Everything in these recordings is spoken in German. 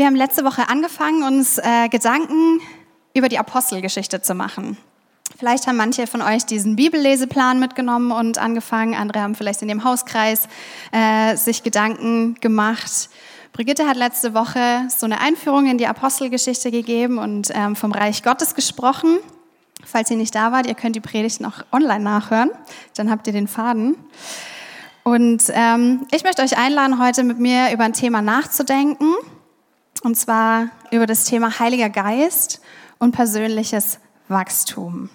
Wir haben letzte Woche angefangen, uns äh, Gedanken über die Apostelgeschichte zu machen. Vielleicht haben manche von euch diesen Bibelleseplan mitgenommen und angefangen. Andere haben vielleicht in dem Hauskreis äh, sich Gedanken gemacht. Brigitte hat letzte Woche so eine Einführung in die Apostelgeschichte gegeben und ähm, vom Reich Gottes gesprochen. Falls ihr nicht da wart, ihr könnt die Predigt noch online nachhören. Dann habt ihr den Faden. Und ähm, ich möchte euch einladen, heute mit mir über ein Thema nachzudenken. Und zwar über das Thema Heiliger Geist und persönliches Wachstum.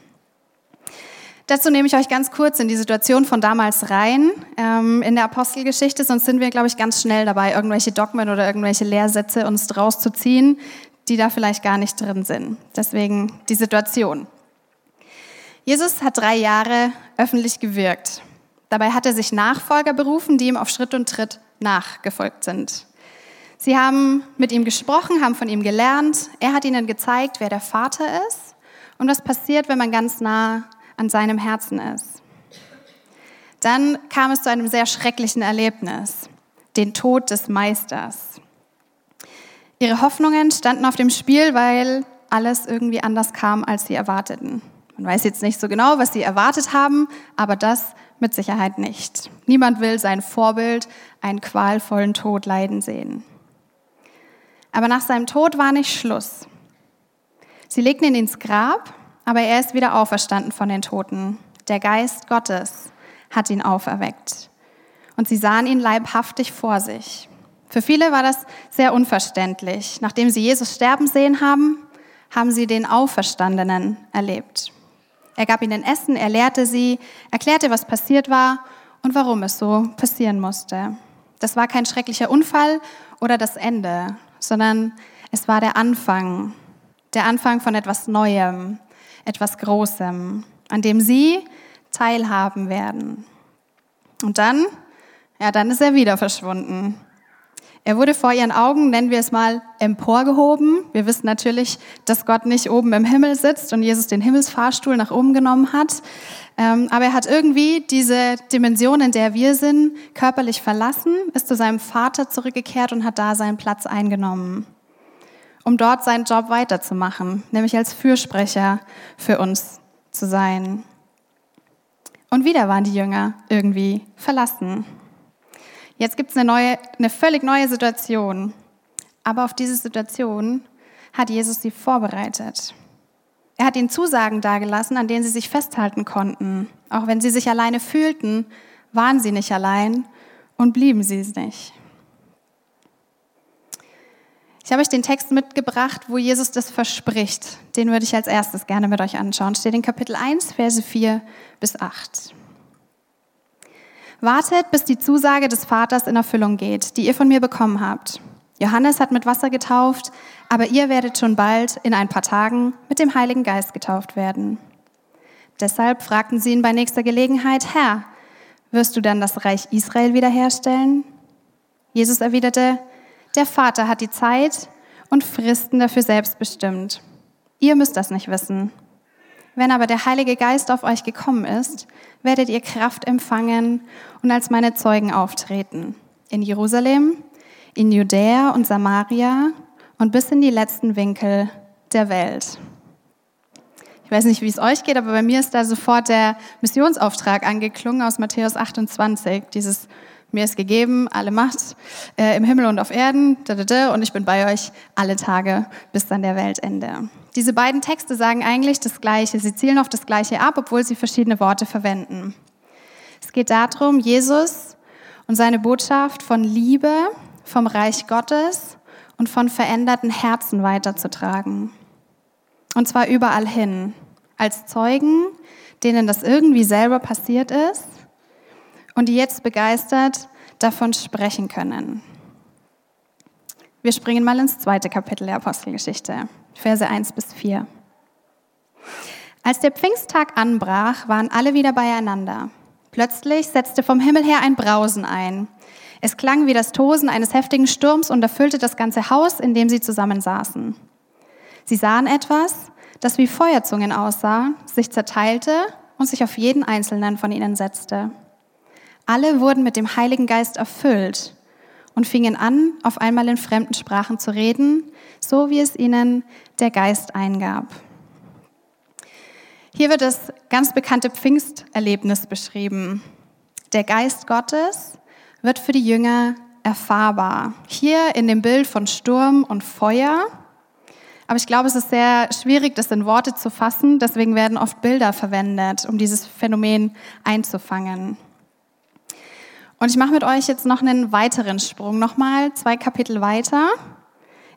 Dazu nehme ich euch ganz kurz in die Situation von damals rein, ähm, in der Apostelgeschichte, sonst sind wir, glaube ich, ganz schnell dabei, irgendwelche Dogmen oder irgendwelche Lehrsätze uns draus zu ziehen, die da vielleicht gar nicht drin sind. Deswegen die Situation. Jesus hat drei Jahre öffentlich gewirkt. Dabei hat er sich Nachfolger berufen, die ihm auf Schritt und Tritt nachgefolgt sind. Sie haben mit ihm gesprochen, haben von ihm gelernt. Er hat ihnen gezeigt, wer der Vater ist und was passiert, wenn man ganz nah an seinem Herzen ist. Dann kam es zu einem sehr schrecklichen Erlebnis, den Tod des Meisters. Ihre Hoffnungen standen auf dem Spiel, weil alles irgendwie anders kam, als sie erwarteten. Man weiß jetzt nicht so genau, was sie erwartet haben, aber das mit Sicherheit nicht. Niemand will sein Vorbild einen qualvollen Tod leiden sehen. Aber nach seinem Tod war nicht Schluss. Sie legten ihn ins Grab aber er ist wieder auferstanden von den Toten. Der Geist Gottes hat ihn auferweckt. Und sie sahen ihn leibhaftig vor sich. Für viele war das sehr unverständlich. Nachdem sie Jesus sterben sehen haben, haben sie den Auferstandenen erlebt. Er gab ihnen Essen, er lehrte sie, erklärte, was passiert war und warum es so passieren musste. Das war kein schrecklicher Unfall oder das Ende, sondern es war der Anfang, der Anfang von etwas Neuem, etwas Großem, an dem sie teilhaben werden. Und dann, ja, dann ist er wieder verschwunden. Er wurde vor ihren Augen, nennen wir es mal, emporgehoben. Wir wissen natürlich, dass Gott nicht oben im Himmel sitzt und Jesus den Himmelsfahrstuhl nach oben genommen hat. Ähm, aber er hat irgendwie diese Dimension, in der wir sind, körperlich verlassen, ist zu seinem Vater zurückgekehrt und hat da seinen Platz eingenommen um dort seinen Job weiterzumachen, nämlich als Fürsprecher für uns zu sein. Und wieder waren die Jünger irgendwie verlassen. Jetzt gibt es eine, eine völlig neue Situation. Aber auf diese Situation hat Jesus sie vorbereitet. Er hat ihnen Zusagen dargelassen, an denen sie sich festhalten konnten. Auch wenn sie sich alleine fühlten, waren sie nicht allein und blieben sie es nicht. Ich habe euch den Text mitgebracht, wo Jesus das verspricht. Den würde ich als erstes gerne mit euch anschauen. Steht in Kapitel 1, Verse 4 bis 8. Wartet, bis die Zusage des Vaters in Erfüllung geht, die ihr von mir bekommen habt. Johannes hat mit Wasser getauft, aber ihr werdet schon bald in ein paar Tagen mit dem Heiligen Geist getauft werden. Deshalb fragten sie ihn bei nächster Gelegenheit, Herr, wirst du dann das Reich Israel wiederherstellen? Jesus erwiderte, der Vater hat die Zeit und Fristen dafür selbst bestimmt. Ihr müsst das nicht wissen. Wenn aber der Heilige Geist auf euch gekommen ist, werdet ihr Kraft empfangen und als meine Zeugen auftreten. In Jerusalem, in Judäa und Samaria und bis in die letzten Winkel der Welt. Ich weiß nicht, wie es euch geht, aber bei mir ist da sofort der Missionsauftrag angeklungen aus Matthäus 28, dieses mir ist gegeben alle Macht äh, im Himmel und auf Erden, da, da, da, und ich bin bei euch alle Tage bis dann der Weltende. Diese beiden Texte sagen eigentlich das Gleiche. Sie zielen auf das Gleiche ab, obwohl sie verschiedene Worte verwenden. Es geht darum, Jesus und seine Botschaft von Liebe, vom Reich Gottes und von veränderten Herzen weiterzutragen. Und zwar überall hin. Als Zeugen, denen das irgendwie selber passiert ist und die jetzt begeistert davon sprechen können. Wir springen mal ins zweite Kapitel der Apostelgeschichte, Verse 1 bis 4. Als der Pfingsttag anbrach, waren alle wieder beieinander. Plötzlich setzte vom Himmel her ein Brausen ein. Es klang wie das Tosen eines heftigen Sturms und erfüllte das ganze Haus, in dem sie zusammensaßen. Sie sahen etwas, das wie Feuerzungen aussah, sich zerteilte und sich auf jeden einzelnen von ihnen setzte. Alle wurden mit dem Heiligen Geist erfüllt und fingen an, auf einmal in fremden Sprachen zu reden, so wie es ihnen der Geist eingab. Hier wird das ganz bekannte Pfingsterlebnis beschrieben. Der Geist Gottes wird für die Jünger erfahrbar. Hier in dem Bild von Sturm und Feuer. Aber ich glaube, es ist sehr schwierig, das in Worte zu fassen. Deswegen werden oft Bilder verwendet, um dieses Phänomen einzufangen. Und ich mache mit euch jetzt noch einen weiteren Sprung, nochmal zwei Kapitel weiter,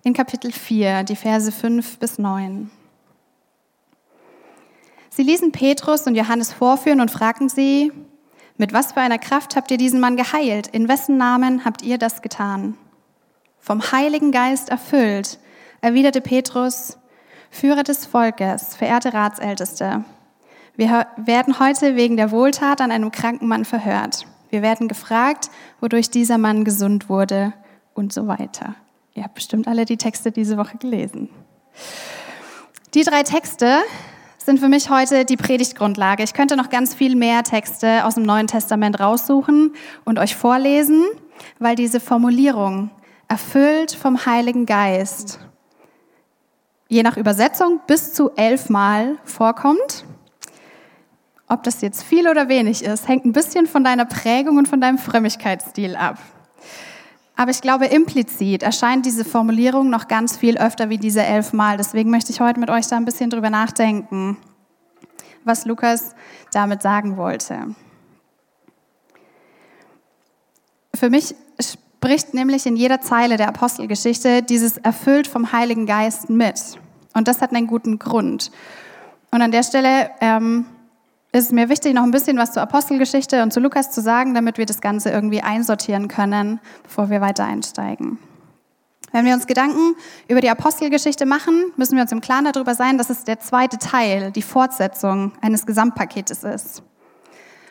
in Kapitel 4, die Verse 5 bis 9. Sie ließen Petrus und Johannes vorführen und fragten sie, mit was für einer Kraft habt ihr diesen Mann geheilt? In wessen Namen habt ihr das getan? Vom Heiligen Geist erfüllt, erwiderte Petrus, Führer des Volkes, verehrte Ratsälteste. Wir werden heute wegen der Wohltat an einem kranken Mann verhört. Wir werden gefragt, wodurch dieser Mann gesund wurde und so weiter. Ihr habt bestimmt alle die Texte diese Woche gelesen. Die drei Texte sind für mich heute die Predigtgrundlage. Ich könnte noch ganz viel mehr Texte aus dem Neuen Testament raussuchen und euch vorlesen, weil diese Formulierung erfüllt vom Heiligen Geist je nach Übersetzung bis zu elfmal vorkommt. Ob das jetzt viel oder wenig ist, hängt ein bisschen von deiner Prägung und von deinem Frömmigkeitsstil ab. Aber ich glaube, implizit erscheint diese Formulierung noch ganz viel öfter wie diese elfmal. Deswegen möchte ich heute mit euch da ein bisschen drüber nachdenken, was Lukas damit sagen wollte. Für mich spricht nämlich in jeder Zeile der Apostelgeschichte dieses erfüllt vom Heiligen Geist mit. Und das hat einen guten Grund. Und an der Stelle ähm, ist mir wichtig, noch ein bisschen was zur Apostelgeschichte und zu Lukas zu sagen, damit wir das Ganze irgendwie einsortieren können, bevor wir weiter einsteigen. Wenn wir uns Gedanken über die Apostelgeschichte machen, müssen wir uns im Klaren darüber sein, dass es der zweite Teil, die Fortsetzung eines Gesamtpaketes ist.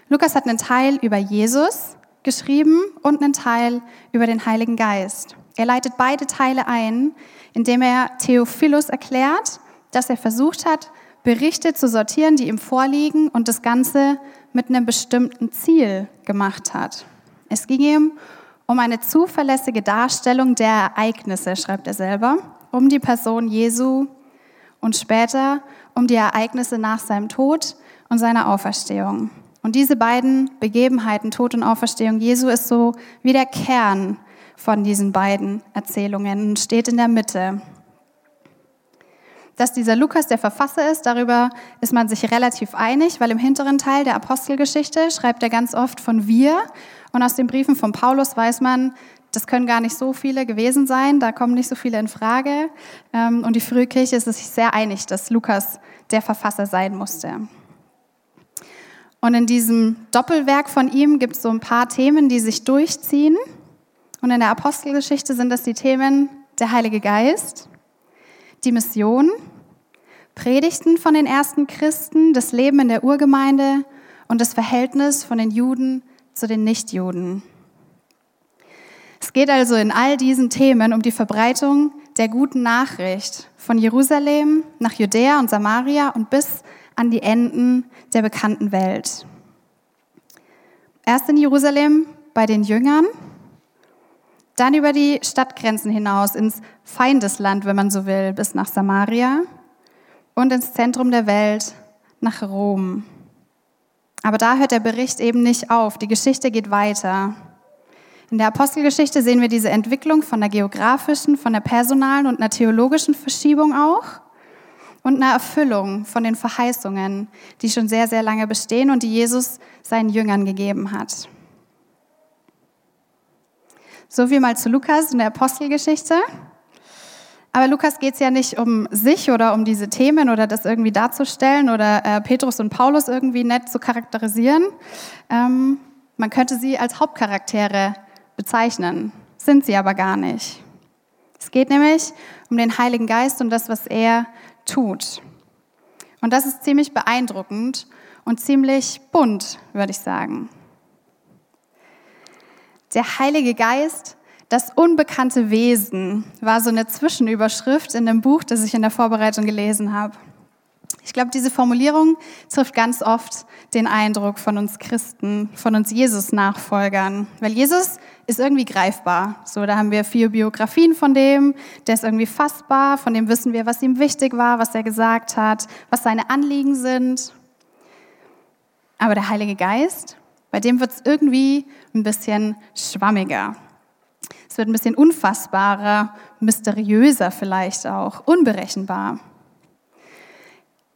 Lukas hat einen Teil über Jesus geschrieben und einen Teil über den Heiligen Geist. Er leitet beide Teile ein, indem er Theophilus erklärt, dass er versucht hat, Berichte zu sortieren, die ihm vorliegen und das Ganze mit einem bestimmten Ziel gemacht hat. Es ging ihm um eine zuverlässige Darstellung der Ereignisse, schreibt er selber, um die Person Jesu und später um die Ereignisse nach seinem Tod und seiner Auferstehung. Und diese beiden Begebenheiten, Tod und Auferstehung Jesu, ist so wie der Kern von diesen beiden Erzählungen und steht in der Mitte. Dass dieser Lukas der Verfasser ist, darüber ist man sich relativ einig, weil im hinteren Teil der Apostelgeschichte schreibt er ganz oft von wir. Und aus den Briefen von Paulus weiß man, das können gar nicht so viele gewesen sein, da kommen nicht so viele in Frage. Ähm, und die frühe Kirche ist sich sehr einig, dass Lukas der Verfasser sein musste. Und in diesem Doppelwerk von ihm gibt es so ein paar Themen, die sich durchziehen. Und in der Apostelgeschichte sind das die Themen der Heilige Geist, die Mission, Predigten von den ersten Christen, das Leben in der Urgemeinde und das Verhältnis von den Juden zu den Nichtjuden. Es geht also in all diesen Themen um die Verbreitung der guten Nachricht von Jerusalem nach Judäa und Samaria und bis an die Enden der bekannten Welt. Erst in Jerusalem bei den Jüngern dann über die Stadtgrenzen hinaus ins Feindesland, wenn man so will, bis nach Samaria und ins Zentrum der Welt, nach Rom. Aber da hört der Bericht eben nicht auf. Die Geschichte geht weiter. In der Apostelgeschichte sehen wir diese Entwicklung von der geografischen, von der personalen und einer theologischen Verschiebung auch und einer Erfüllung von den Verheißungen, die schon sehr, sehr lange bestehen und die Jesus seinen Jüngern gegeben hat. So viel mal zu Lukas und der Apostelgeschichte. Aber Lukas geht es ja nicht um sich oder um diese Themen oder das irgendwie darzustellen oder äh, Petrus und Paulus irgendwie nett zu charakterisieren. Ähm, man könnte sie als Hauptcharaktere bezeichnen, sind sie aber gar nicht. Es geht nämlich um den Heiligen Geist und das, was er tut. Und das ist ziemlich beeindruckend und ziemlich bunt, würde ich sagen. Der Heilige Geist, das unbekannte Wesen, war so eine Zwischenüberschrift in dem Buch, das ich in der Vorbereitung gelesen habe. Ich glaube, diese Formulierung trifft ganz oft den Eindruck von uns Christen, von uns Jesus-Nachfolgern. Weil Jesus ist irgendwie greifbar. So, da haben wir vier Biografien von dem, der ist irgendwie fassbar, von dem wissen wir, was ihm wichtig war, was er gesagt hat, was seine Anliegen sind. Aber der Heilige Geist, bei dem wird es irgendwie ein bisschen schwammiger. Es wird ein bisschen unfassbarer, mysteriöser vielleicht auch, unberechenbar.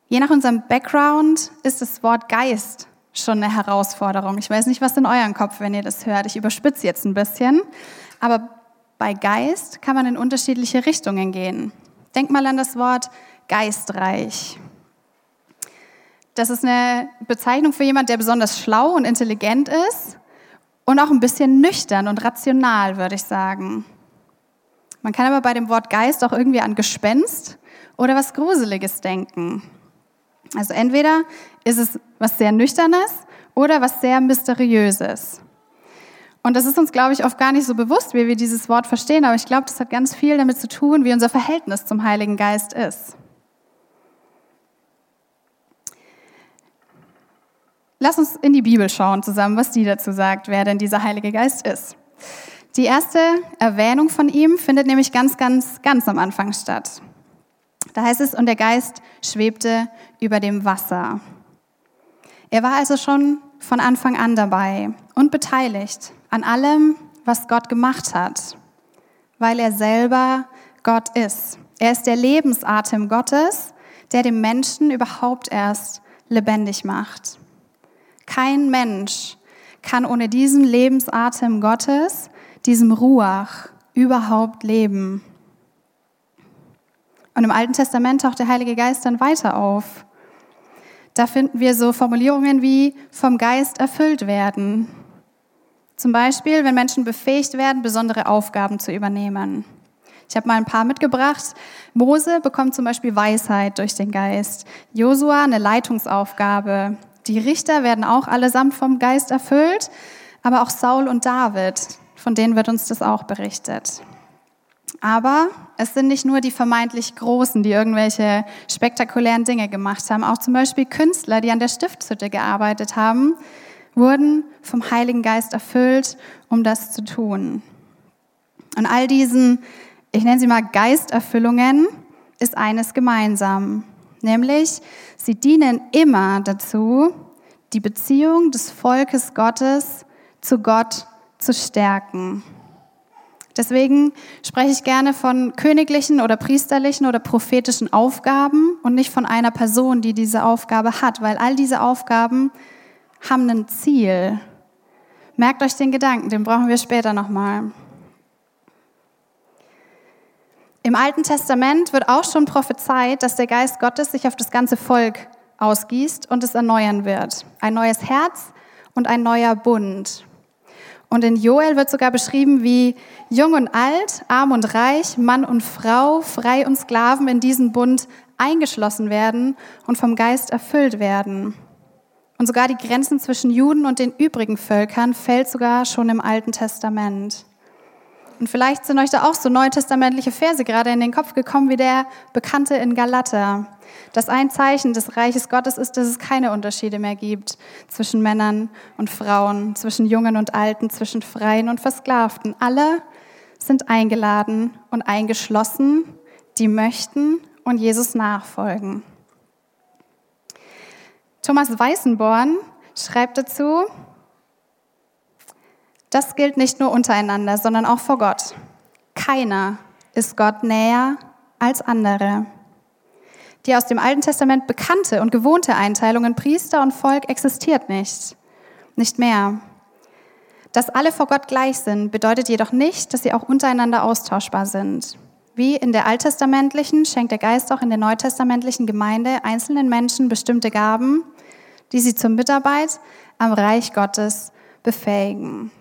Je nach unserem Background ist das Wort Geist schon eine Herausforderung. Ich weiß nicht, was in euren Kopf, wenn ihr das hört. Ich überspitze jetzt ein bisschen. Aber bei Geist kann man in unterschiedliche Richtungen gehen. Denk mal an das Wort geistreich. Das ist eine Bezeichnung für jemand, der besonders schlau und intelligent ist und auch ein bisschen nüchtern und rational, würde ich sagen. Man kann aber bei dem Wort Geist auch irgendwie an Gespenst oder was Gruseliges denken. Also entweder ist es was sehr Nüchternes oder was sehr Mysteriöses. Und das ist uns, glaube ich, oft gar nicht so bewusst, wie wir dieses Wort verstehen, aber ich glaube, das hat ganz viel damit zu tun, wie unser Verhältnis zum Heiligen Geist ist. Lass uns in die Bibel schauen zusammen, was die dazu sagt, wer denn dieser Heilige Geist ist. Die erste Erwähnung von ihm findet nämlich ganz, ganz, ganz am Anfang statt. Da heißt es, und der Geist schwebte über dem Wasser. Er war also schon von Anfang an dabei und beteiligt an allem, was Gott gemacht hat, weil er selber Gott ist. Er ist der Lebensatem Gottes, der dem Menschen überhaupt erst lebendig macht. Kein Mensch kann ohne diesen Lebensatem Gottes, diesem Ruach, überhaupt leben. Und im Alten Testament taucht der Heilige Geist dann weiter auf. Da finden wir so Formulierungen wie vom Geist erfüllt werden. Zum Beispiel, wenn Menschen befähigt werden, besondere Aufgaben zu übernehmen. Ich habe mal ein paar mitgebracht. Mose bekommt zum Beispiel Weisheit durch den Geist. Josua eine Leitungsaufgabe. Die Richter werden auch allesamt vom Geist erfüllt, aber auch Saul und David, von denen wird uns das auch berichtet. Aber es sind nicht nur die vermeintlich Großen, die irgendwelche spektakulären Dinge gemacht haben. Auch zum Beispiel Künstler, die an der Stiftshütte gearbeitet haben, wurden vom Heiligen Geist erfüllt, um das zu tun. Und all diesen, ich nenne sie mal Geisterfüllungen, ist eines gemeinsam. Nämlich, sie dienen immer dazu, die Beziehung des Volkes Gottes zu Gott zu stärken. Deswegen spreche ich gerne von königlichen oder priesterlichen oder prophetischen Aufgaben und nicht von einer Person, die diese Aufgabe hat, weil all diese Aufgaben haben ein Ziel. Merkt euch den Gedanken, den brauchen wir später nochmal. Im Alten Testament wird auch schon prophezeit, dass der Geist Gottes sich auf das ganze Volk ausgießt und es erneuern wird. Ein neues Herz und ein neuer Bund. Und in Joel wird sogar beschrieben, wie jung und alt, arm und reich, Mann und Frau, frei und Sklaven in diesen Bund eingeschlossen werden und vom Geist erfüllt werden. Und sogar die Grenzen zwischen Juden und den übrigen Völkern fällt sogar schon im Alten Testament. Und vielleicht sind euch da auch so neutestamentliche Verse gerade in den Kopf gekommen, wie der Bekannte in Galater dass ein Zeichen des Reiches Gottes ist, dass es keine Unterschiede mehr gibt zwischen Männern und Frauen, zwischen Jungen und Alten, zwischen Freien und Versklavten. Alle sind eingeladen und eingeschlossen, die möchten und Jesus nachfolgen. Thomas Weißenborn schreibt dazu, das gilt nicht nur untereinander, sondern auch vor Gott. Keiner ist Gott näher als andere. Die aus dem Alten Testament bekannte und gewohnte Einteilung in Priester und Volk existiert nicht. Nicht mehr. Dass alle vor Gott gleich sind, bedeutet jedoch nicht, dass sie auch untereinander austauschbar sind. Wie in der alttestamentlichen schenkt der Geist auch in der neutestamentlichen Gemeinde einzelnen Menschen bestimmte Gaben, die sie zur Mitarbeit am Reich Gottes befähigen.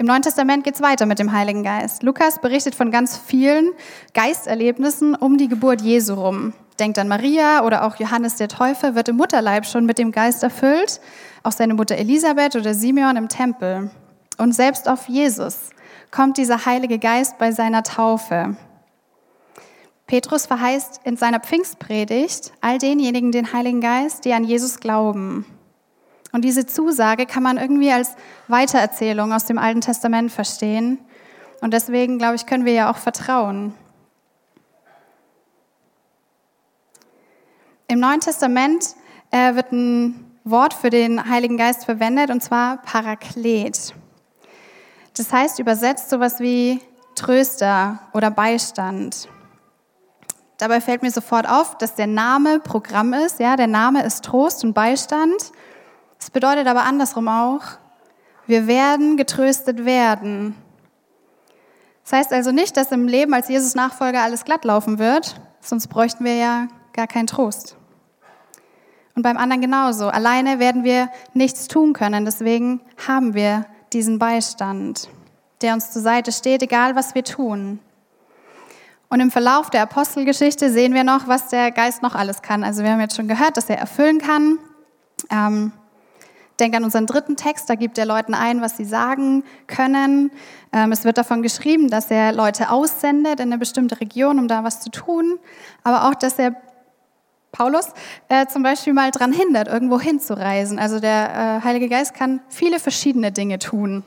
Im Neuen Testament geht es weiter mit dem Heiligen Geist. Lukas berichtet von ganz vielen Geisterlebnissen um die Geburt Jesu rum. Denkt an Maria oder auch Johannes der Täufer wird im Mutterleib schon mit dem Geist erfüllt, auch seine Mutter Elisabeth oder Simeon im Tempel. Und selbst auf Jesus kommt dieser Heilige Geist bei seiner Taufe. Petrus verheißt in seiner Pfingstpredigt all denjenigen den Heiligen Geist, die an Jesus glauben. Und diese Zusage kann man irgendwie als Weitererzählung aus dem Alten Testament verstehen. Und deswegen, glaube ich, können wir ja auch vertrauen. Im Neuen Testament äh, wird ein Wort für den Heiligen Geist verwendet, und zwar Paraklet. Das heißt übersetzt sowas wie Tröster oder Beistand. Dabei fällt mir sofort auf, dass der Name Programm ist. Ja, der Name ist Trost und Beistand. Es bedeutet aber andersrum auch, wir werden getröstet werden. Das heißt also nicht, dass im Leben als Jesus Nachfolger alles glatt laufen wird, sonst bräuchten wir ja gar keinen Trost. Und beim anderen genauso. Alleine werden wir nichts tun können. Deswegen haben wir diesen Beistand, der uns zur Seite steht, egal was wir tun. Und im Verlauf der Apostelgeschichte sehen wir noch, was der Geist noch alles kann. Also wir haben jetzt schon gehört, dass er erfüllen kann. Ähm, Denk an unseren dritten Text, da gibt er Leuten ein, was sie sagen können. Ähm, es wird davon geschrieben, dass er Leute aussendet in eine bestimmte Region, um da was zu tun, aber auch, dass er Paulus äh, zum Beispiel mal daran hindert, irgendwo hinzureisen. Also der äh, Heilige Geist kann viele verschiedene Dinge tun.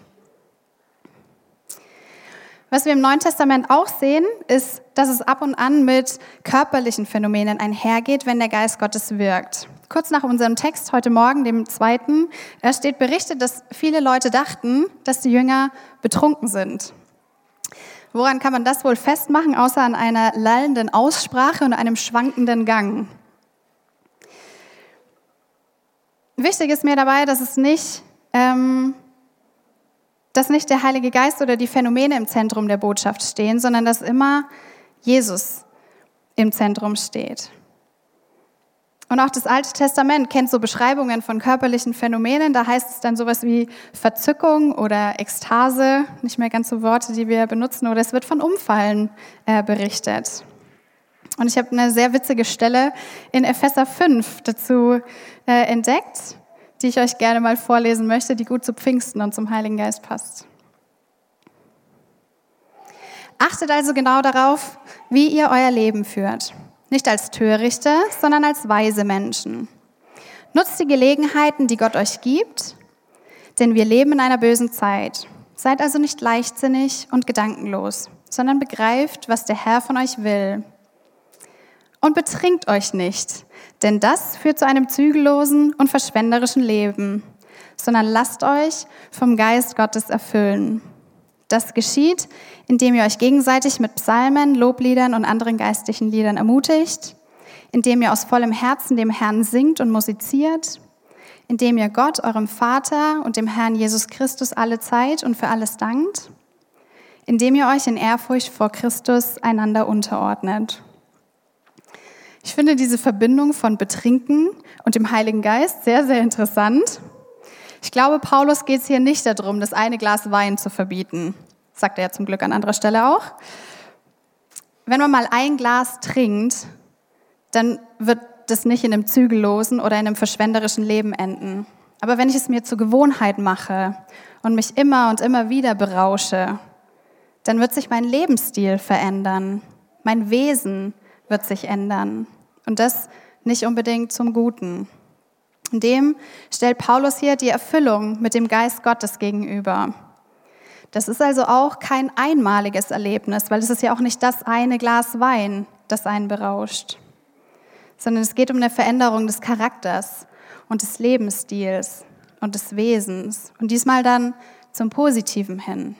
Was wir im Neuen Testament auch sehen, ist, dass es ab und an mit körperlichen Phänomenen einhergeht, wenn der Geist Gottes wirkt. Kurz nach unserem Text heute Morgen, dem zweiten, steht berichtet, dass viele Leute dachten, dass die Jünger betrunken sind. Woran kann man das wohl festmachen, außer an einer lallenden Aussprache und einem schwankenden Gang? Wichtig ist mir dabei, dass es nicht ähm, dass nicht der Heilige Geist oder die Phänomene im Zentrum der Botschaft stehen, sondern dass immer Jesus im Zentrum steht. Und auch das Alte Testament kennt so Beschreibungen von körperlichen Phänomenen. Da heißt es dann sowas wie Verzückung oder Ekstase, nicht mehr ganz so Worte, die wir benutzen, oder es wird von Umfallen äh, berichtet. Und ich habe eine sehr witzige Stelle in Epheser 5 dazu äh, entdeckt die ich euch gerne mal vorlesen möchte, die gut zu Pfingsten und zum Heiligen Geist passt. Achtet also genau darauf, wie ihr euer Leben führt. Nicht als Törichte, sondern als weise Menschen. Nutzt die Gelegenheiten, die Gott euch gibt, denn wir leben in einer bösen Zeit. Seid also nicht leichtsinnig und gedankenlos, sondern begreift, was der Herr von euch will. Und betrinkt euch nicht, denn das führt zu einem zügellosen und verschwenderischen Leben, sondern lasst euch vom Geist Gottes erfüllen. Das geschieht, indem ihr euch gegenseitig mit Psalmen, Lobliedern und anderen geistlichen Liedern ermutigt, indem ihr aus vollem Herzen dem Herrn singt und musiziert, indem ihr Gott, eurem Vater und dem Herrn Jesus Christus alle Zeit und für alles dankt, indem ihr euch in Ehrfurcht vor Christus einander unterordnet. Ich finde diese Verbindung von Betrinken und dem Heiligen Geist sehr, sehr interessant. Ich glaube, Paulus geht es hier nicht darum, das eine Glas Wein zu verbieten. Sagt er ja zum Glück an anderer Stelle auch. Wenn man mal ein Glas trinkt, dann wird das nicht in einem zügellosen oder in einem verschwenderischen Leben enden. Aber wenn ich es mir zur Gewohnheit mache und mich immer und immer wieder berausche, dann wird sich mein Lebensstil verändern, mein Wesen wird sich ändern. Und das nicht unbedingt zum Guten. Dem stellt Paulus hier die Erfüllung mit dem Geist Gottes gegenüber. Das ist also auch kein einmaliges Erlebnis, weil es ist ja auch nicht das eine Glas Wein, das einen berauscht, sondern es geht um eine Veränderung des Charakters und des Lebensstils und des Wesens und diesmal dann zum Positiven hin.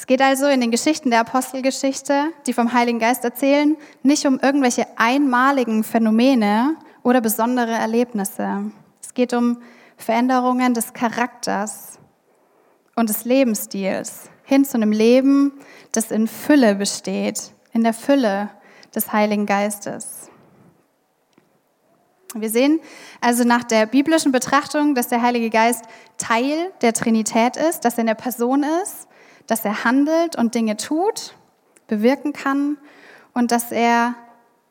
Es geht also in den Geschichten der Apostelgeschichte, die vom Heiligen Geist erzählen, nicht um irgendwelche einmaligen Phänomene oder besondere Erlebnisse. Es geht um Veränderungen des Charakters und des Lebensstils hin zu einem Leben, das in Fülle besteht, in der Fülle des Heiligen Geistes. Wir sehen also nach der biblischen Betrachtung, dass der Heilige Geist Teil der Trinität ist, dass er eine Person ist dass er handelt und Dinge tut, bewirken kann und dass er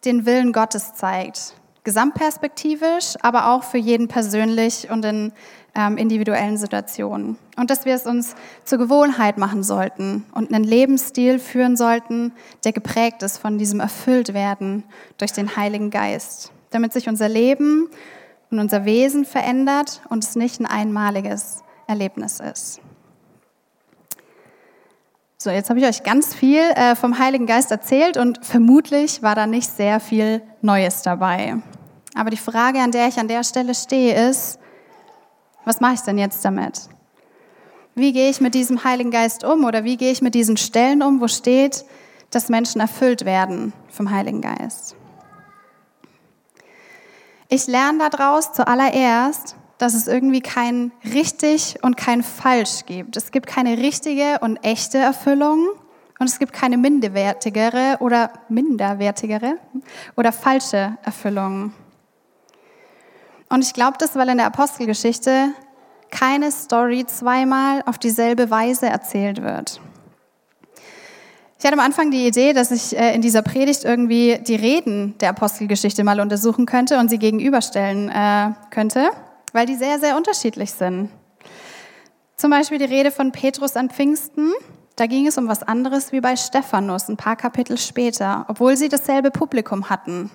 den Willen Gottes zeigt. Gesamtperspektivisch, aber auch für jeden persönlich und in ähm, individuellen Situationen. Und dass wir es uns zur Gewohnheit machen sollten und einen Lebensstil führen sollten, der geprägt ist von diesem Erfülltwerden durch den Heiligen Geist, damit sich unser Leben und unser Wesen verändert und es nicht ein einmaliges Erlebnis ist. So, jetzt habe ich euch ganz viel äh, vom Heiligen Geist erzählt und vermutlich war da nicht sehr viel Neues dabei. Aber die Frage, an der ich an der Stelle stehe, ist, was mache ich denn jetzt damit? Wie gehe ich mit diesem Heiligen Geist um oder wie gehe ich mit diesen Stellen um, wo steht, dass Menschen erfüllt werden vom Heiligen Geist? Ich lerne daraus zuallererst, dass es irgendwie kein richtig und kein falsch gibt. Es gibt keine richtige und echte Erfüllung und es gibt keine minderwertigere oder minderwertigere oder falsche Erfüllung. Und ich glaube das, weil in der Apostelgeschichte keine Story zweimal auf dieselbe Weise erzählt wird. Ich hatte am Anfang die Idee, dass ich äh, in dieser Predigt irgendwie die Reden der Apostelgeschichte mal untersuchen könnte und sie gegenüberstellen äh, könnte weil die sehr, sehr unterschiedlich sind. Zum Beispiel die Rede von Petrus an Pfingsten. Da ging es um was anderes wie bei Stephanus, ein paar Kapitel später, obwohl sie dasselbe Publikum hatten.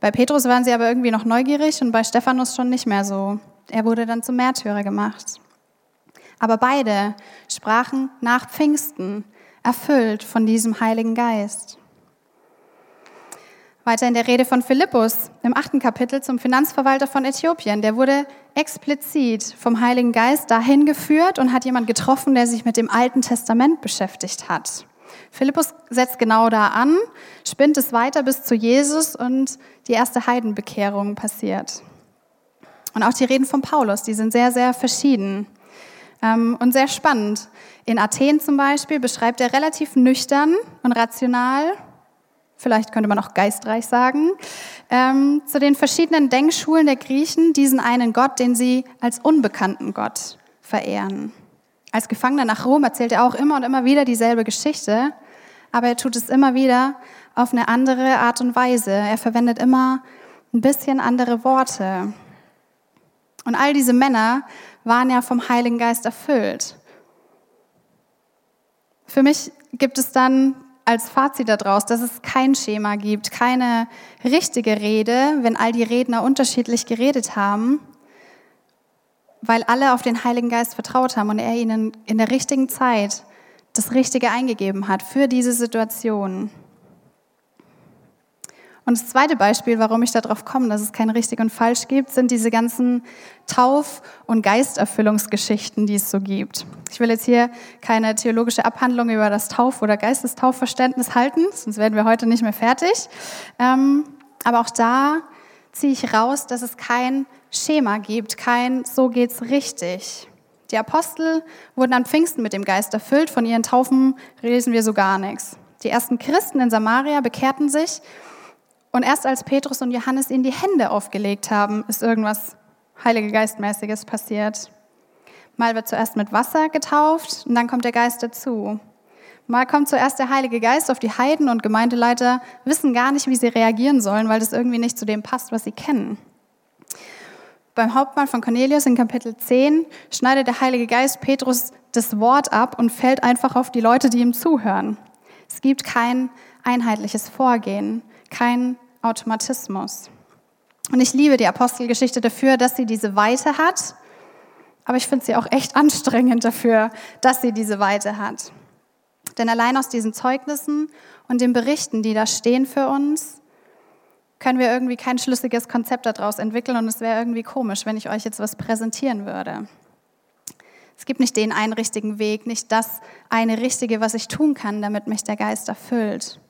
Bei Petrus waren sie aber irgendwie noch neugierig und bei Stephanus schon nicht mehr so. Er wurde dann zum Märtyrer gemacht. Aber beide sprachen nach Pfingsten, erfüllt von diesem Heiligen Geist. Weiter in der Rede von Philippus im achten Kapitel zum Finanzverwalter von Äthiopien. Der wurde explizit vom Heiligen Geist dahin geführt und hat jemand getroffen, der sich mit dem Alten Testament beschäftigt hat. Philippus setzt genau da an, spinnt es weiter bis zu Jesus und die erste Heidenbekehrung passiert. Und auch die Reden von Paulus, die sind sehr, sehr verschieden ähm, und sehr spannend. In Athen zum Beispiel beschreibt er relativ nüchtern und rational vielleicht könnte man auch geistreich sagen, ähm, zu den verschiedenen Denkschulen der Griechen diesen einen Gott, den sie als unbekannten Gott verehren. Als Gefangener nach Rom erzählt er auch immer und immer wieder dieselbe Geschichte, aber er tut es immer wieder auf eine andere Art und Weise. Er verwendet immer ein bisschen andere Worte. Und all diese Männer waren ja vom Heiligen Geist erfüllt. Für mich gibt es dann als Fazit daraus, dass es kein Schema gibt, keine richtige Rede, wenn all die Redner unterschiedlich geredet haben, weil alle auf den Heiligen Geist vertraut haben und er ihnen in der richtigen Zeit das Richtige eingegeben hat für diese Situation. Und das zweite Beispiel, warum ich darauf komme, dass es kein richtig und falsch gibt, sind diese ganzen Tauf- und Geisterfüllungsgeschichten, die es so gibt. Ich will jetzt hier keine theologische Abhandlung über das Tauf- oder Geistestaufverständnis halten, sonst werden wir heute nicht mehr fertig. Ähm, aber auch da ziehe ich raus, dass es kein Schema gibt, kein so geht's richtig. Die Apostel wurden an Pfingsten mit dem Geist erfüllt, von ihren Taufen lesen wir so gar nichts. Die ersten Christen in Samaria bekehrten sich und erst als Petrus und Johannes ihnen die Hände aufgelegt haben, ist irgendwas Heilige Geistmäßiges passiert. Mal wird zuerst mit Wasser getauft und dann kommt der Geist dazu. Mal kommt zuerst der Heilige Geist auf die Heiden und Gemeindeleiter wissen gar nicht, wie sie reagieren sollen, weil das irgendwie nicht zu dem passt, was sie kennen. Beim Hauptmann von Cornelius in Kapitel 10 schneidet der Heilige Geist Petrus das Wort ab und fällt einfach auf die Leute, die ihm zuhören. Es gibt kein einheitliches Vorgehen, kein Automatismus. Und ich liebe die Apostelgeschichte dafür, dass sie diese Weite hat, aber ich finde sie auch echt anstrengend dafür, dass sie diese Weite hat. Denn allein aus diesen Zeugnissen und den Berichten, die da stehen für uns, können wir irgendwie kein schlüssiges Konzept daraus entwickeln und es wäre irgendwie komisch, wenn ich euch jetzt was präsentieren würde. Es gibt nicht den einen richtigen Weg, nicht das eine Richtige, was ich tun kann, damit mich der Geist erfüllt.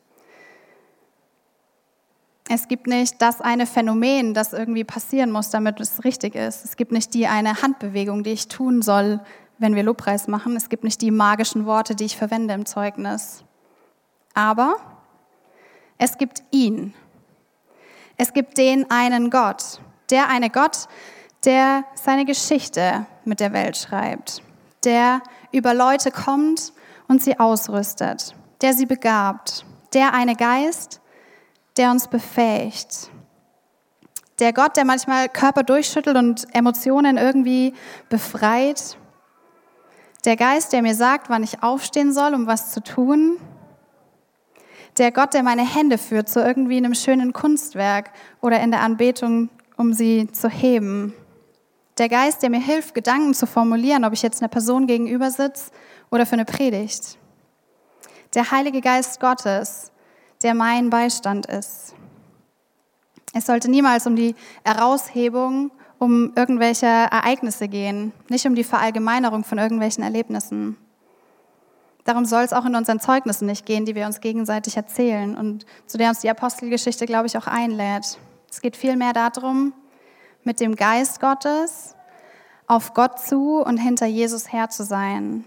Es gibt nicht das eine Phänomen, das irgendwie passieren muss, damit es richtig ist. Es gibt nicht die eine Handbewegung, die ich tun soll, wenn wir Lobpreis machen. Es gibt nicht die magischen Worte, die ich verwende im Zeugnis. Aber es gibt ihn. Es gibt den einen Gott. Der eine Gott, der seine Geschichte mit der Welt schreibt. Der über Leute kommt und sie ausrüstet. Der sie begabt. Der eine Geist, der uns befähigt. Der Gott, der manchmal Körper durchschüttelt und Emotionen irgendwie befreit. Der Geist, der mir sagt, wann ich aufstehen soll, um was zu tun. Der Gott, der meine Hände führt zu irgendwie einem schönen Kunstwerk oder in der Anbetung um sie zu heben. Der Geist, der mir hilft, Gedanken zu formulieren, ob ich jetzt einer Person gegenüber sitze oder für eine Predigt. Der Heilige Geist Gottes, der mein Beistand ist. Es sollte niemals um die Heraushebung, um irgendwelche Ereignisse gehen, nicht um die Verallgemeinerung von irgendwelchen Erlebnissen. Darum soll es auch in unseren Zeugnissen nicht gehen, die wir uns gegenseitig erzählen und zu der uns die Apostelgeschichte, glaube ich, auch einlädt. Es geht vielmehr darum, mit dem Geist Gottes auf Gott zu und hinter Jesus her zu sein.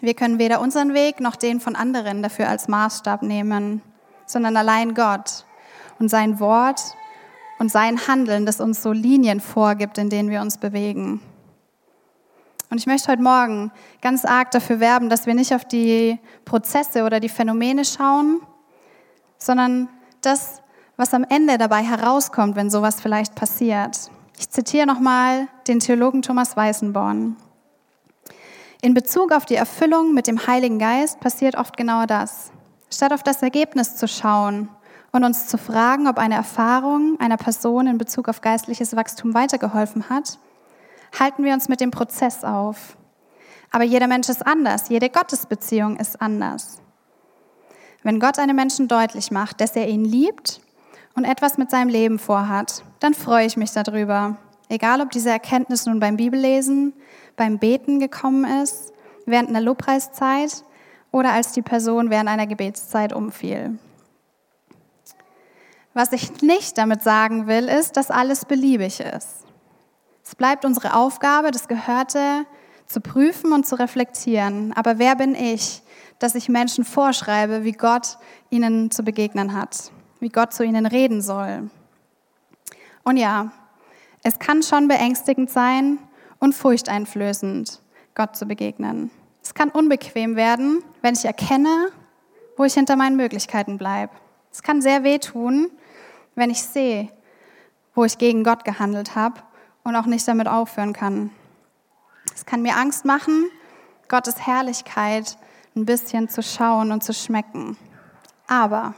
Wir können weder unseren Weg noch den von anderen dafür als Maßstab nehmen, sondern allein Gott und sein Wort und sein Handeln, das uns so Linien vorgibt, in denen wir uns bewegen. Und ich möchte heute Morgen ganz arg dafür werben, dass wir nicht auf die Prozesse oder die Phänomene schauen, sondern das, was am Ende dabei herauskommt, wenn sowas vielleicht passiert. Ich zitiere nochmal den Theologen Thomas Weißenborn. In Bezug auf die Erfüllung mit dem Heiligen Geist passiert oft genau das. Statt auf das Ergebnis zu schauen und uns zu fragen, ob eine Erfahrung einer Person in Bezug auf geistliches Wachstum weitergeholfen hat, halten wir uns mit dem Prozess auf. Aber jeder Mensch ist anders, jede Gottesbeziehung ist anders. Wenn Gott einem Menschen deutlich macht, dass er ihn liebt und etwas mit seinem Leben vorhat, dann freue ich mich darüber. Egal, ob diese Erkenntnis nun beim Bibellesen, beim Beten gekommen ist, während einer Lobpreiszeit oder als die Person während einer Gebetszeit umfiel. Was ich nicht damit sagen will, ist, dass alles beliebig ist. Es bleibt unsere Aufgabe, das Gehörte zu prüfen und zu reflektieren. Aber wer bin ich, dass ich Menschen vorschreibe, wie Gott ihnen zu begegnen hat, wie Gott zu ihnen reden soll? Und ja, es kann schon beängstigend sein und furchteinflößend, Gott zu begegnen. Es kann unbequem werden, wenn ich erkenne, wo ich hinter meinen Möglichkeiten bleibe. Es kann sehr wehtun, wenn ich sehe, wo ich gegen Gott gehandelt habe und auch nicht damit aufhören kann. Es kann mir Angst machen, Gottes Herrlichkeit ein bisschen zu schauen und zu schmecken. Aber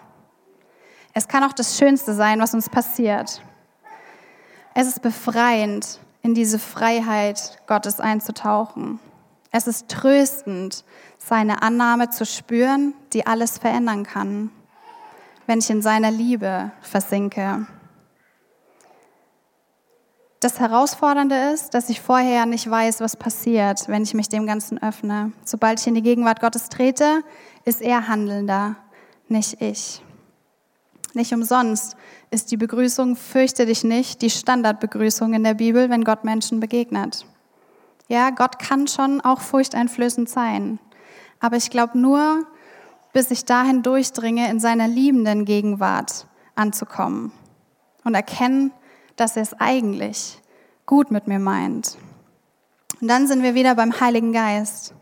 es kann auch das Schönste sein, was uns passiert. Es ist befreiend, in diese Freiheit Gottes einzutauchen. Es ist tröstend, seine Annahme zu spüren, die alles verändern kann, wenn ich in seiner Liebe versinke. Das Herausfordernde ist, dass ich vorher nicht weiß, was passiert, wenn ich mich dem Ganzen öffne. Sobald ich in die Gegenwart Gottes trete, ist er handelnder, nicht ich. Nicht umsonst ist die Begrüßung Fürchte dich nicht die Standardbegrüßung in der Bibel, wenn Gott Menschen begegnet. Ja, Gott kann schon auch furchteinflößend sein. Aber ich glaube nur, bis ich dahin durchdringe, in seiner liebenden Gegenwart anzukommen und erkennen, dass er es eigentlich gut mit mir meint. Und dann sind wir wieder beim Heiligen Geist.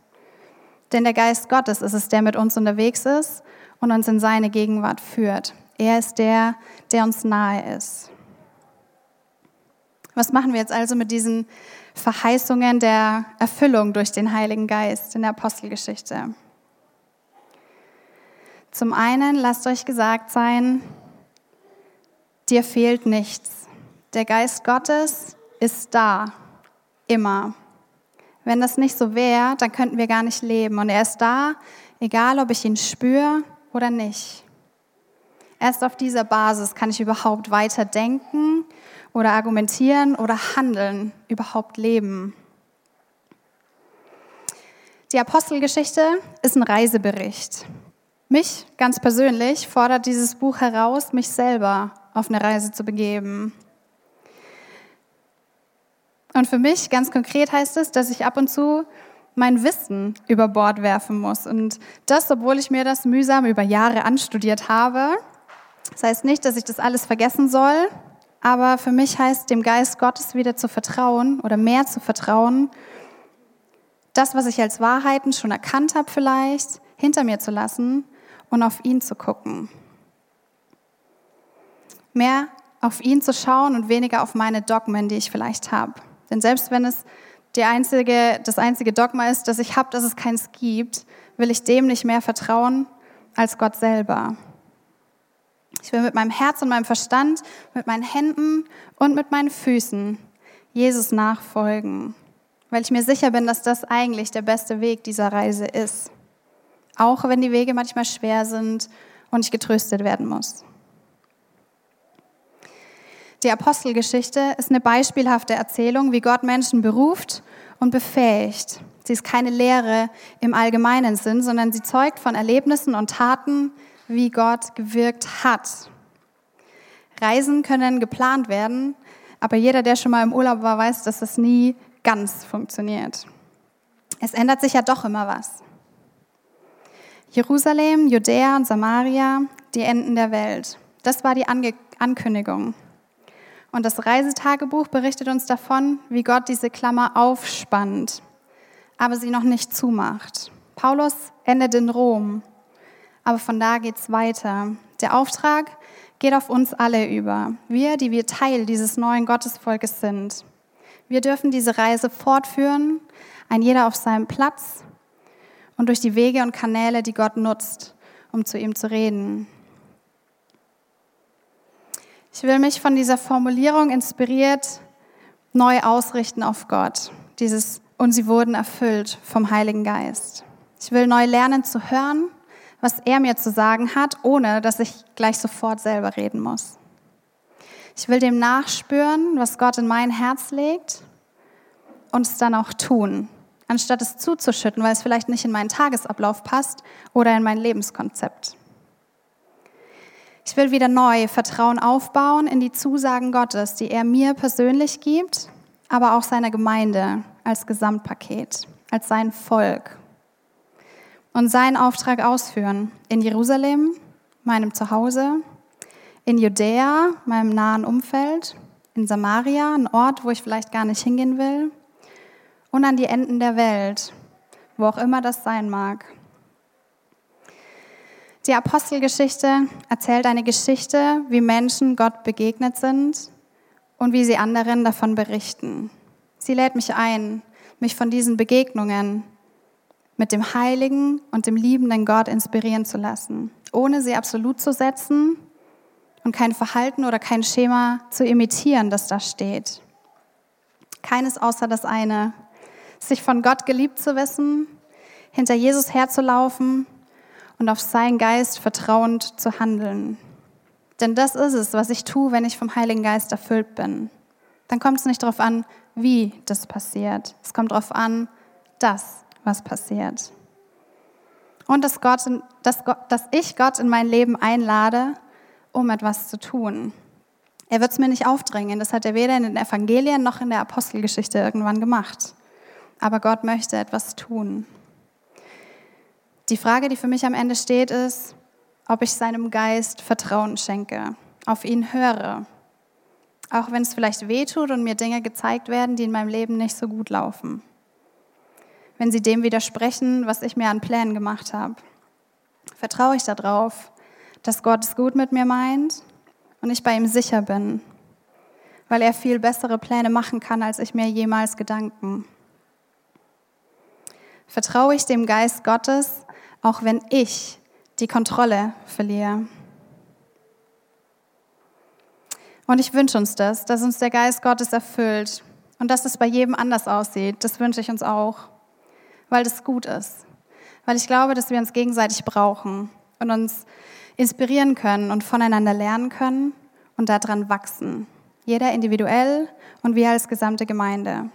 Denn der Geist Gottes ist es, der mit uns unterwegs ist und uns in seine Gegenwart führt. Er ist der, der uns nahe ist. Was machen wir jetzt also mit diesen Verheißungen der Erfüllung durch den Heiligen Geist in der Apostelgeschichte? Zum einen lasst euch gesagt sein, dir fehlt nichts. Der Geist Gottes ist da, immer. Wenn das nicht so wäre, dann könnten wir gar nicht leben. Und er ist da, egal ob ich ihn spüre oder nicht. Erst auf dieser Basis kann ich überhaupt weiter denken oder argumentieren oder handeln, überhaupt leben. Die Apostelgeschichte ist ein Reisebericht. Mich ganz persönlich fordert dieses Buch heraus, mich selber auf eine Reise zu begeben. Und für mich ganz konkret heißt es, dass ich ab und zu mein Wissen über Bord werfen muss. Und das, obwohl ich mir das mühsam über Jahre anstudiert habe. Das heißt nicht, dass ich das alles vergessen soll, aber für mich heißt dem Geist Gottes wieder zu vertrauen oder mehr zu vertrauen, das, was ich als Wahrheiten schon erkannt habe vielleicht, hinter mir zu lassen und auf ihn zu gucken. Mehr auf ihn zu schauen und weniger auf meine Dogmen, die ich vielleicht habe. Denn selbst wenn es einzige, das einzige Dogma ist, dass ich habe, dass es keins gibt, will ich dem nicht mehr vertrauen als Gott selber. Ich will mit meinem Herz und meinem Verstand, mit meinen Händen und mit meinen Füßen Jesus nachfolgen, weil ich mir sicher bin, dass das eigentlich der beste Weg dieser Reise ist. Auch wenn die Wege manchmal schwer sind und ich getröstet werden muss. Die Apostelgeschichte ist eine beispielhafte Erzählung, wie Gott Menschen beruft und befähigt. Sie ist keine Lehre im allgemeinen Sinn, sondern sie zeugt von Erlebnissen und Taten, wie Gott gewirkt hat. Reisen können geplant werden, aber jeder, der schon mal im Urlaub war, weiß, dass das nie ganz funktioniert. Es ändert sich ja doch immer was. Jerusalem, Judäa und Samaria, die Enden der Welt. Das war die Ange Ankündigung. Und das Reisetagebuch berichtet uns davon, wie Gott diese Klammer aufspannt, aber sie noch nicht zumacht. Paulus endet in Rom, aber von da geht es weiter. Der Auftrag geht auf uns alle über. Wir, die wir Teil dieses neuen Gottesvolkes sind. Wir dürfen diese Reise fortführen, ein jeder auf seinem Platz und durch die Wege und Kanäle, die Gott nutzt, um zu ihm zu reden. Ich will mich von dieser Formulierung inspiriert neu ausrichten auf Gott. Dieses und sie wurden erfüllt vom Heiligen Geist. Ich will neu lernen zu hören, was er mir zu sagen hat, ohne dass ich gleich sofort selber reden muss. Ich will dem nachspüren, was Gott in mein Herz legt und es dann auch tun, anstatt es zuzuschütten, weil es vielleicht nicht in meinen Tagesablauf passt oder in mein Lebenskonzept. Ich will wieder neu Vertrauen aufbauen in die Zusagen Gottes, die er mir persönlich gibt, aber auch seiner Gemeinde als Gesamtpaket, als sein Volk. Und seinen Auftrag ausführen in Jerusalem, meinem Zuhause, in Judäa, meinem nahen Umfeld, in Samaria, ein Ort, wo ich vielleicht gar nicht hingehen will, und an die Enden der Welt, wo auch immer das sein mag. Die Apostelgeschichte erzählt eine Geschichte, wie Menschen Gott begegnet sind und wie sie anderen davon berichten. Sie lädt mich ein, mich von diesen Begegnungen mit dem heiligen und dem liebenden Gott inspirieren zu lassen, ohne sie absolut zu setzen und kein Verhalten oder kein Schema zu imitieren, das da steht. Keines außer das eine, sich von Gott geliebt zu wissen, hinter Jesus herzulaufen und auf seinen Geist vertrauend zu handeln. Denn das ist es, was ich tue, wenn ich vom Heiligen Geist erfüllt bin. Dann kommt es nicht darauf an, wie das passiert. Es kommt darauf an, dass was passiert. Und dass, Gott, dass, dass ich Gott in mein Leben einlade, um etwas zu tun. Er wird es mir nicht aufdrängen. Das hat er weder in den Evangelien noch in der Apostelgeschichte irgendwann gemacht. Aber Gott möchte etwas tun. Die Frage, die für mich am Ende steht, ist, ob ich seinem Geist Vertrauen schenke, auf ihn höre. Auch wenn es vielleicht wehtut und mir Dinge gezeigt werden, die in meinem Leben nicht so gut laufen. Wenn sie dem widersprechen, was ich mir an Plänen gemacht habe. Vertraue ich darauf, dass Gott es gut mit mir meint und ich bei ihm sicher bin, weil er viel bessere Pläne machen kann, als ich mir jemals Gedanken. Vertraue ich dem Geist Gottes, auch wenn ich die Kontrolle verliere. Und ich wünsche uns das, dass uns der Geist Gottes erfüllt und dass es bei jedem anders aussieht. Das wünsche ich uns auch, weil das gut ist. Weil ich glaube, dass wir uns gegenseitig brauchen und uns inspirieren können und voneinander lernen können und daran wachsen. Jeder individuell und wir als gesamte Gemeinde.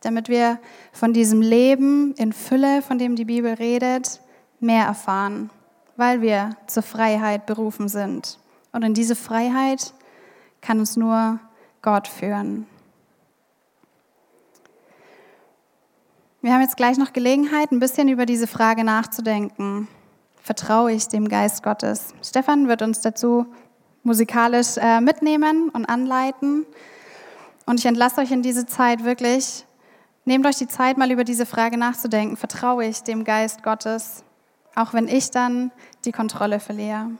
Damit wir von diesem Leben in Fülle, von dem die Bibel redet, mehr erfahren, weil wir zur Freiheit berufen sind. Und in diese Freiheit kann uns nur Gott führen. Wir haben jetzt gleich noch Gelegenheit, ein bisschen über diese Frage nachzudenken. Vertraue ich dem Geist Gottes? Stefan wird uns dazu musikalisch äh, mitnehmen und anleiten. Und ich entlasse euch in diese Zeit wirklich. Nehmt euch die Zeit, mal über diese Frage nachzudenken. Vertraue ich dem Geist Gottes? auch wenn ich dann die Kontrolle verliere.